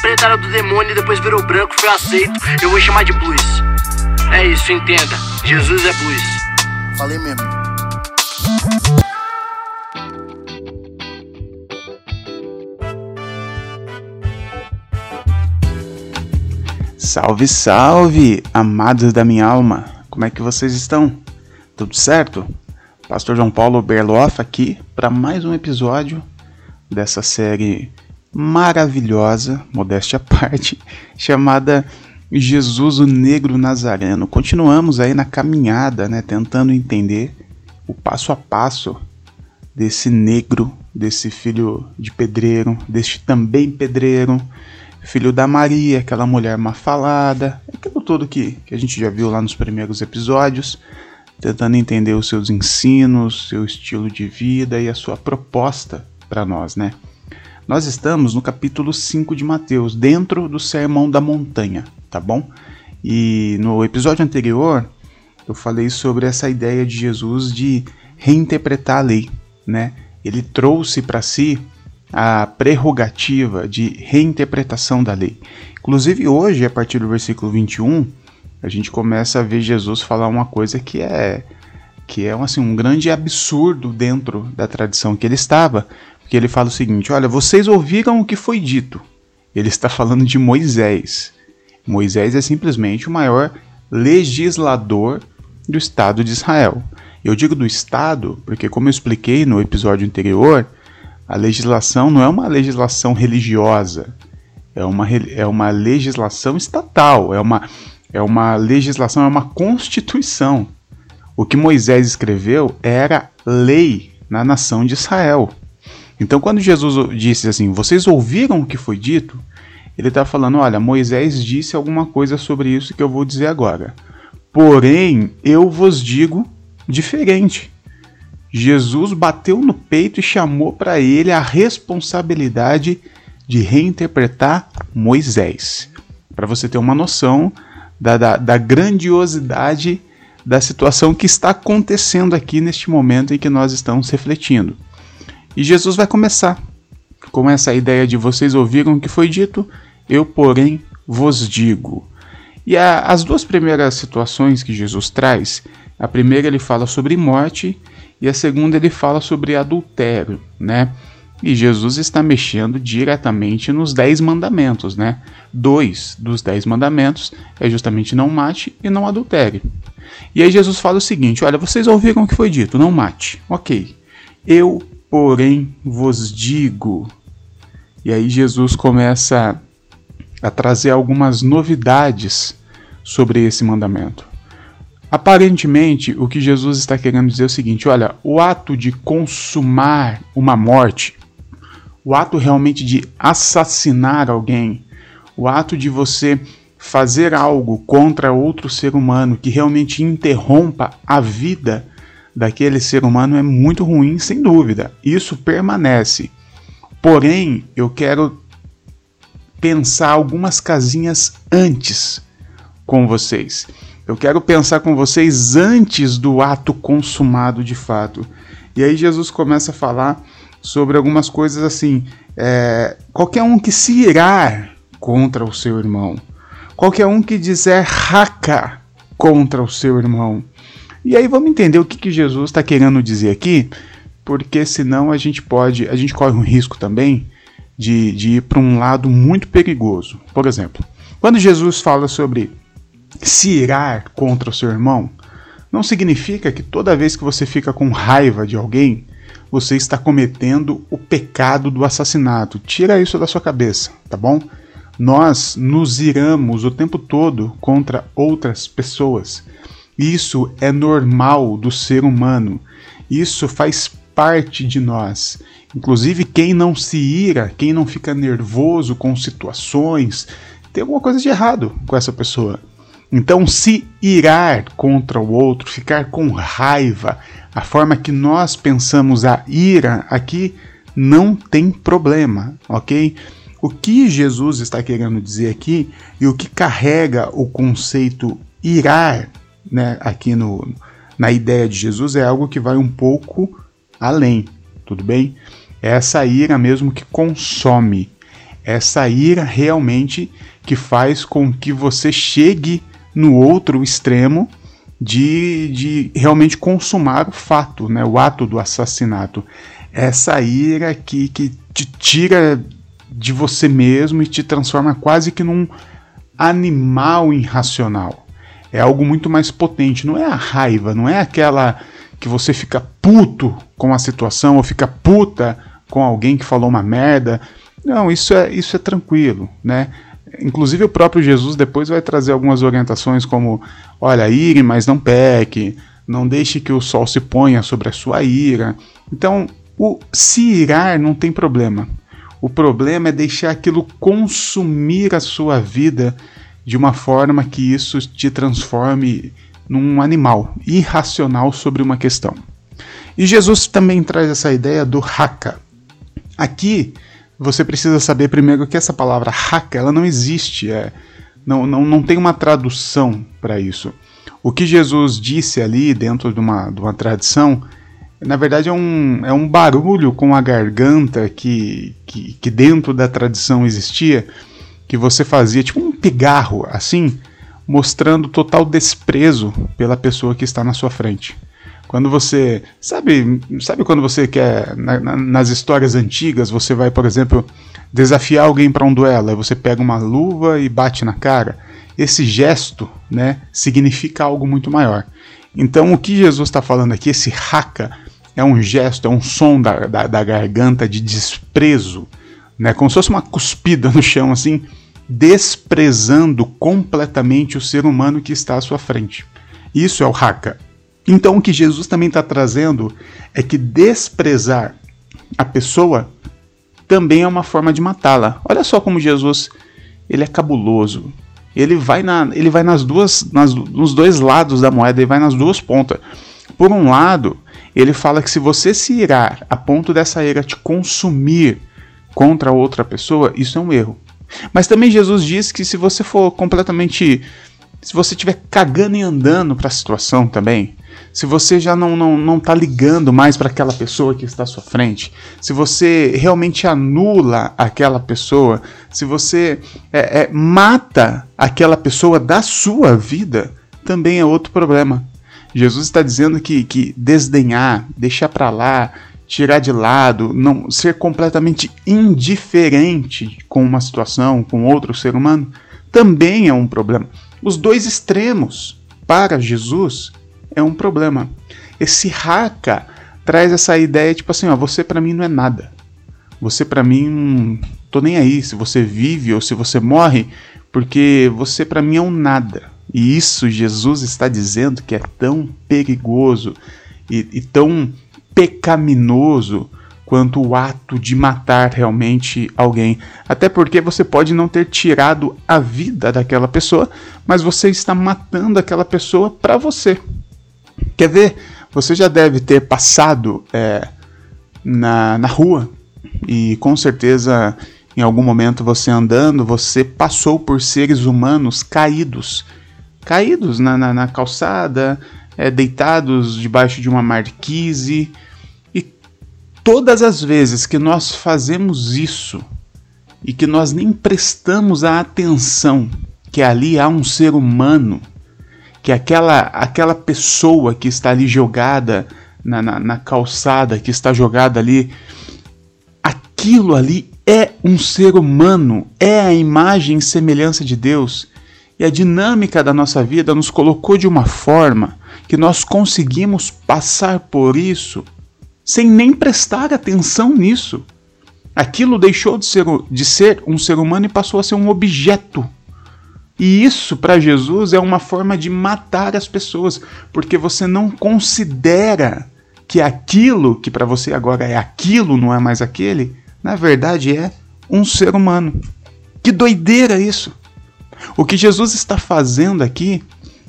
preta era do demônio e depois virou branco, foi aceito. Eu vou chamar de blues. É isso, entenda. Jesus é blues. Falei mesmo. Salve, salve, amados da minha alma. Como é que vocês estão? Tudo certo? Pastor João Paulo Berloff aqui para mais um episódio dessa série maravilhosa, modéstia à parte, chamada Jesus o Negro Nazareno. Continuamos aí na caminhada, né, tentando entender o passo a passo desse negro, desse filho de pedreiro, deste também pedreiro, filho da Maria, aquela mulher mal falada, aquilo tudo que, que a gente já viu lá nos primeiros episódios, tentando entender os seus ensinos, seu estilo de vida e a sua proposta para nós, né? Nós estamos no capítulo 5 de Mateus, dentro do Sermão da Montanha, tá bom? E no episódio anterior eu falei sobre essa ideia de Jesus de reinterpretar a lei, né? Ele trouxe para si a prerrogativa de reinterpretação da lei. Inclusive, hoje, a partir do versículo 21, a gente começa a ver Jesus falar uma coisa que é que é assim, um grande absurdo dentro da tradição que ele estava, porque ele fala o seguinte: Olha, vocês ouviram o que foi dito. Ele está falando de Moisés. Moisés é simplesmente o maior legislador do Estado de Israel. Eu digo do Estado porque, como eu expliquei no episódio anterior, a legislação não é uma legislação religiosa, é uma, é uma legislação estatal, é uma, é uma legislação, é uma constituição. O que Moisés escreveu era lei na nação de Israel. Então, quando Jesus disse assim, vocês ouviram o que foi dito? Ele está falando, olha, Moisés disse alguma coisa sobre isso que eu vou dizer agora. Porém, eu vos digo diferente. Jesus bateu no peito e chamou para ele a responsabilidade de reinterpretar Moisés. Para você ter uma noção da, da, da, grandiosidade da situação que está acontecendo aqui neste momento em que nós estamos refletindo. E Jesus vai começar com essa ideia de vocês ouviram o que foi dito, eu, porém, vos digo. E a, as duas primeiras situações que Jesus traz, a primeira ele fala sobre morte e a segunda ele fala sobre adultério, né? E Jesus está mexendo diretamente nos dez mandamentos, né? Dois dos dez mandamentos é justamente não mate e não adultere. E aí Jesus fala o seguinte: olha, vocês ouviram o que foi dito, não mate. Ok. Eu, porém, vos digo. E aí Jesus começa a trazer algumas novidades sobre esse mandamento. Aparentemente, o que Jesus está querendo dizer é o seguinte: olha, o ato de consumar uma morte, o ato realmente de assassinar alguém, o ato de você fazer algo contra outro ser humano que realmente interrompa a vida daquele ser humano é muito ruim, sem dúvida. Isso permanece. Porém, eu quero pensar algumas casinhas antes com vocês. Eu quero pensar com vocês antes do ato consumado de fato. E aí Jesus começa a falar sobre algumas coisas assim. É, qualquer um que se irar contra o seu irmão, qualquer um que dizer raca contra o seu irmão. E aí vamos entender o que, que Jesus está querendo dizer aqui, porque senão a gente pode, a gente corre um risco também de, de ir para um lado muito perigoso. Por exemplo, quando Jesus fala sobre se irar contra o seu irmão, não significa que toda vez que você fica com raiva de alguém, você está cometendo o pecado do assassinato. Tira isso da sua cabeça, tá bom? Nós nos iramos o tempo todo contra outras pessoas. Isso é normal do ser humano. Isso faz parte de nós. Inclusive, quem não se ira, quem não fica nervoso com situações, tem alguma coisa de errado com essa pessoa. Então, se irar contra o outro, ficar com raiva, a forma que nós pensamos a ira aqui não tem problema, ok? O que Jesus está querendo dizer aqui e o que carrega o conceito irar, né, aqui no, na ideia de Jesus é algo que vai um pouco além, tudo bem? É essa ira mesmo que consome, essa ira realmente que faz com que você chegue no outro extremo de, de realmente consumar o fato, né, o ato do assassinato. Essa ira que, que te tira de você mesmo e te transforma quase que num animal irracional. É algo muito mais potente, não é a raiva, não é aquela que você fica puto com a situação ou fica puta com alguém que falou uma merda. Não, isso é, isso é tranquilo, né? Inclusive o próprio Jesus depois vai trazer algumas orientações como, olha, ire, mas não peque, não deixe que o sol se ponha sobre a sua ira. Então, o se irar não tem problema. O problema é deixar aquilo consumir a sua vida de uma forma que isso te transforme num animal irracional sobre uma questão. E Jesus também traz essa ideia do haka. Aqui você precisa saber primeiro que essa palavra haka ela não existe, é, não, não, não tem uma tradução para isso. O que Jesus disse ali dentro de uma, de uma tradição, na verdade é um, é um barulho com a garganta que, que, que dentro da tradição existia, que você fazia tipo um pigarro assim, mostrando total desprezo pela pessoa que está na sua frente. Quando você. Sabe, sabe quando você quer. Na, na, nas histórias antigas, você vai, por exemplo, desafiar alguém para um duelo. Aí você pega uma luva e bate na cara. Esse gesto né, significa algo muito maior. Então, o que Jesus está falando aqui, esse raca, é um gesto, é um som da, da, da garganta de desprezo, né, como se fosse uma cuspida no chão, assim, desprezando completamente o ser humano que está à sua frente. Isso é o raca. Então o que Jesus também está trazendo é que desprezar a pessoa também é uma forma de matá-la. Olha só como Jesus ele é cabuloso. Ele vai, na, ele vai nas duas, nas, nos dois lados da moeda, ele vai nas duas pontas. Por um lado, ele fala que se você se irar a ponto dessa ira te consumir contra outra pessoa, isso é um erro. Mas também Jesus diz que se você for completamente. Se você estiver cagando e andando para a situação também, se você já não não não está ligando mais para aquela pessoa que está à sua frente, se você realmente anula aquela pessoa, se você é, é, mata aquela pessoa da sua vida, também é outro problema. Jesus está dizendo que, que desdenhar, deixar para lá, tirar de lado, não ser completamente indiferente com uma situação, com outro ser humano, também é um problema. Os dois extremos para Jesus é um problema. Esse haka traz essa ideia tipo assim, ó, você para mim não é nada. Você para mim tô nem aí se você vive ou se você morre, porque você para mim é um nada. E isso Jesus está dizendo que é tão perigoso e, e tão pecaminoso quanto o ato de matar realmente alguém. Até porque você pode não ter tirado a vida daquela pessoa, mas você está matando aquela pessoa para você. Quer ver? Você já deve ter passado é, na, na rua e com certeza em algum momento você andando, você passou por seres humanos caídos. Caídos na, na, na calçada, é, deitados debaixo de uma marquise. Todas as vezes que nós fazemos isso e que nós nem prestamos a atenção que ali há um ser humano que aquela, aquela pessoa que está ali jogada na, na, na calçada, que está jogada ali, aquilo ali é um ser humano, é a imagem e semelhança de Deus. E a dinâmica da nossa vida nos colocou de uma forma que nós conseguimos passar por isso sem nem prestar atenção nisso. Aquilo deixou de ser, de ser um ser humano e passou a ser um objeto e isso para Jesus é uma forma de matar as pessoas, porque você não considera que aquilo que para você agora é aquilo, não é mais aquele, na verdade é um ser humano. Que doideira isso! O que Jesus está fazendo aqui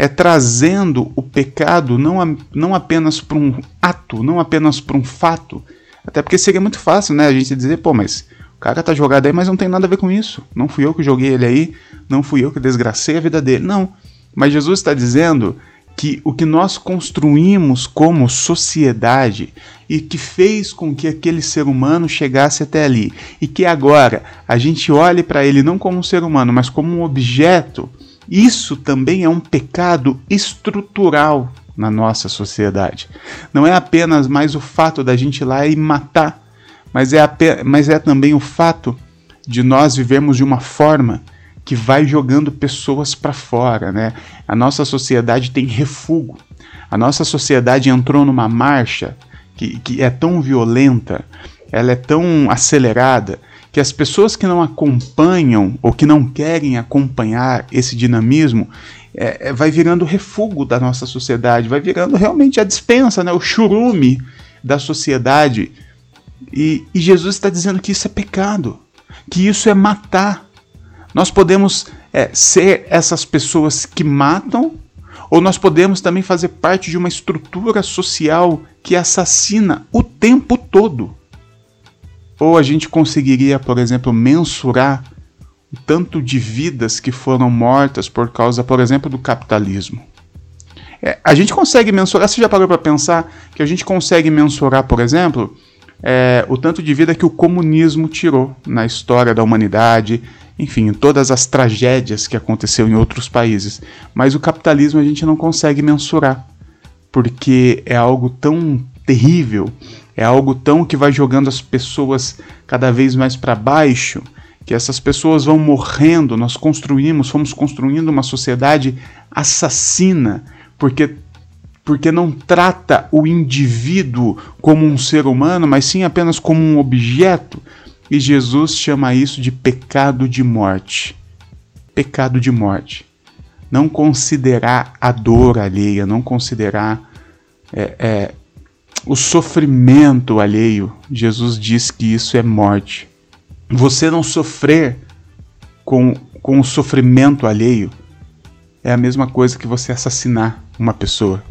é trazendo o pecado não, a, não apenas para um ato, não apenas para um fato. Até porque seria muito fácil, né, a gente dizer, pô, mas o cara tá jogado aí, mas não tem nada a ver com isso. Não fui eu que joguei ele aí, não fui eu que desgracei a vida dele. Não. Mas Jesus está dizendo que o que nós construímos como sociedade e que fez com que aquele ser humano chegasse até ali e que agora a gente olhe para ele não como um ser humano, mas como um objeto, isso também é um pecado estrutural na nossa sociedade. Não é apenas mais o fato da gente ir lá e matar, mas é, mas é também o fato de nós vivermos de uma forma que vai jogando pessoas para fora, né? A nossa sociedade tem refúgio. A nossa sociedade entrou numa marcha que, que é tão violenta, ela é tão acelerada, que as pessoas que não acompanham ou que não querem acompanhar esse dinamismo é, é, vai virando refúgio da nossa sociedade, vai virando realmente a dispensa, né, o churume da sociedade. E, e Jesus está dizendo que isso é pecado, que isso é matar. Nós podemos é, ser essas pessoas que matam, ou nós podemos também fazer parte de uma estrutura social que assassina o tempo todo. Ou a gente conseguiria, por exemplo, mensurar o tanto de vidas que foram mortas por causa, por exemplo, do capitalismo. É, a gente consegue mensurar, você já parou para pensar que a gente consegue mensurar, por exemplo, é, o tanto de vida que o comunismo tirou na história da humanidade, enfim, todas as tragédias que aconteceu em outros países. Mas o capitalismo a gente não consegue mensurar, porque é algo tão terrível é algo tão que vai jogando as pessoas cada vez mais para baixo, que essas pessoas vão morrendo. Nós construímos, fomos construindo uma sociedade assassina, porque porque não trata o indivíduo como um ser humano, mas sim apenas como um objeto. E Jesus chama isso de pecado de morte. Pecado de morte. Não considerar a dor alheia, não considerar é, é, o sofrimento alheio. Jesus diz que isso é morte. Você não sofrer com, com o sofrimento alheio é a mesma coisa que você assassinar uma pessoa.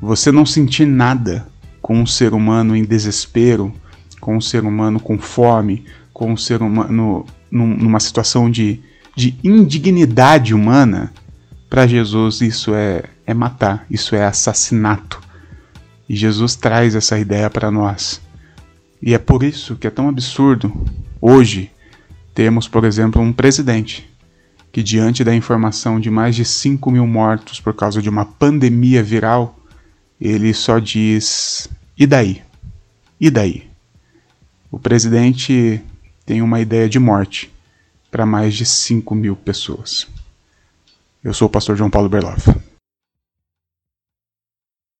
Você não sentir nada com um ser humano em desespero, com um ser humano com fome, com um ser humano numa situação de, de indignidade humana, para Jesus isso é, é matar, isso é assassinato. E Jesus traz essa ideia para nós. E é por isso que é tão absurdo hoje termos, por exemplo, um presidente que, diante da informação de mais de 5 mil mortos por causa de uma pandemia viral, ele só diz: e daí? E daí? O presidente tem uma ideia de morte para mais de 5 mil pessoas. Eu sou o pastor João Paulo Berloff.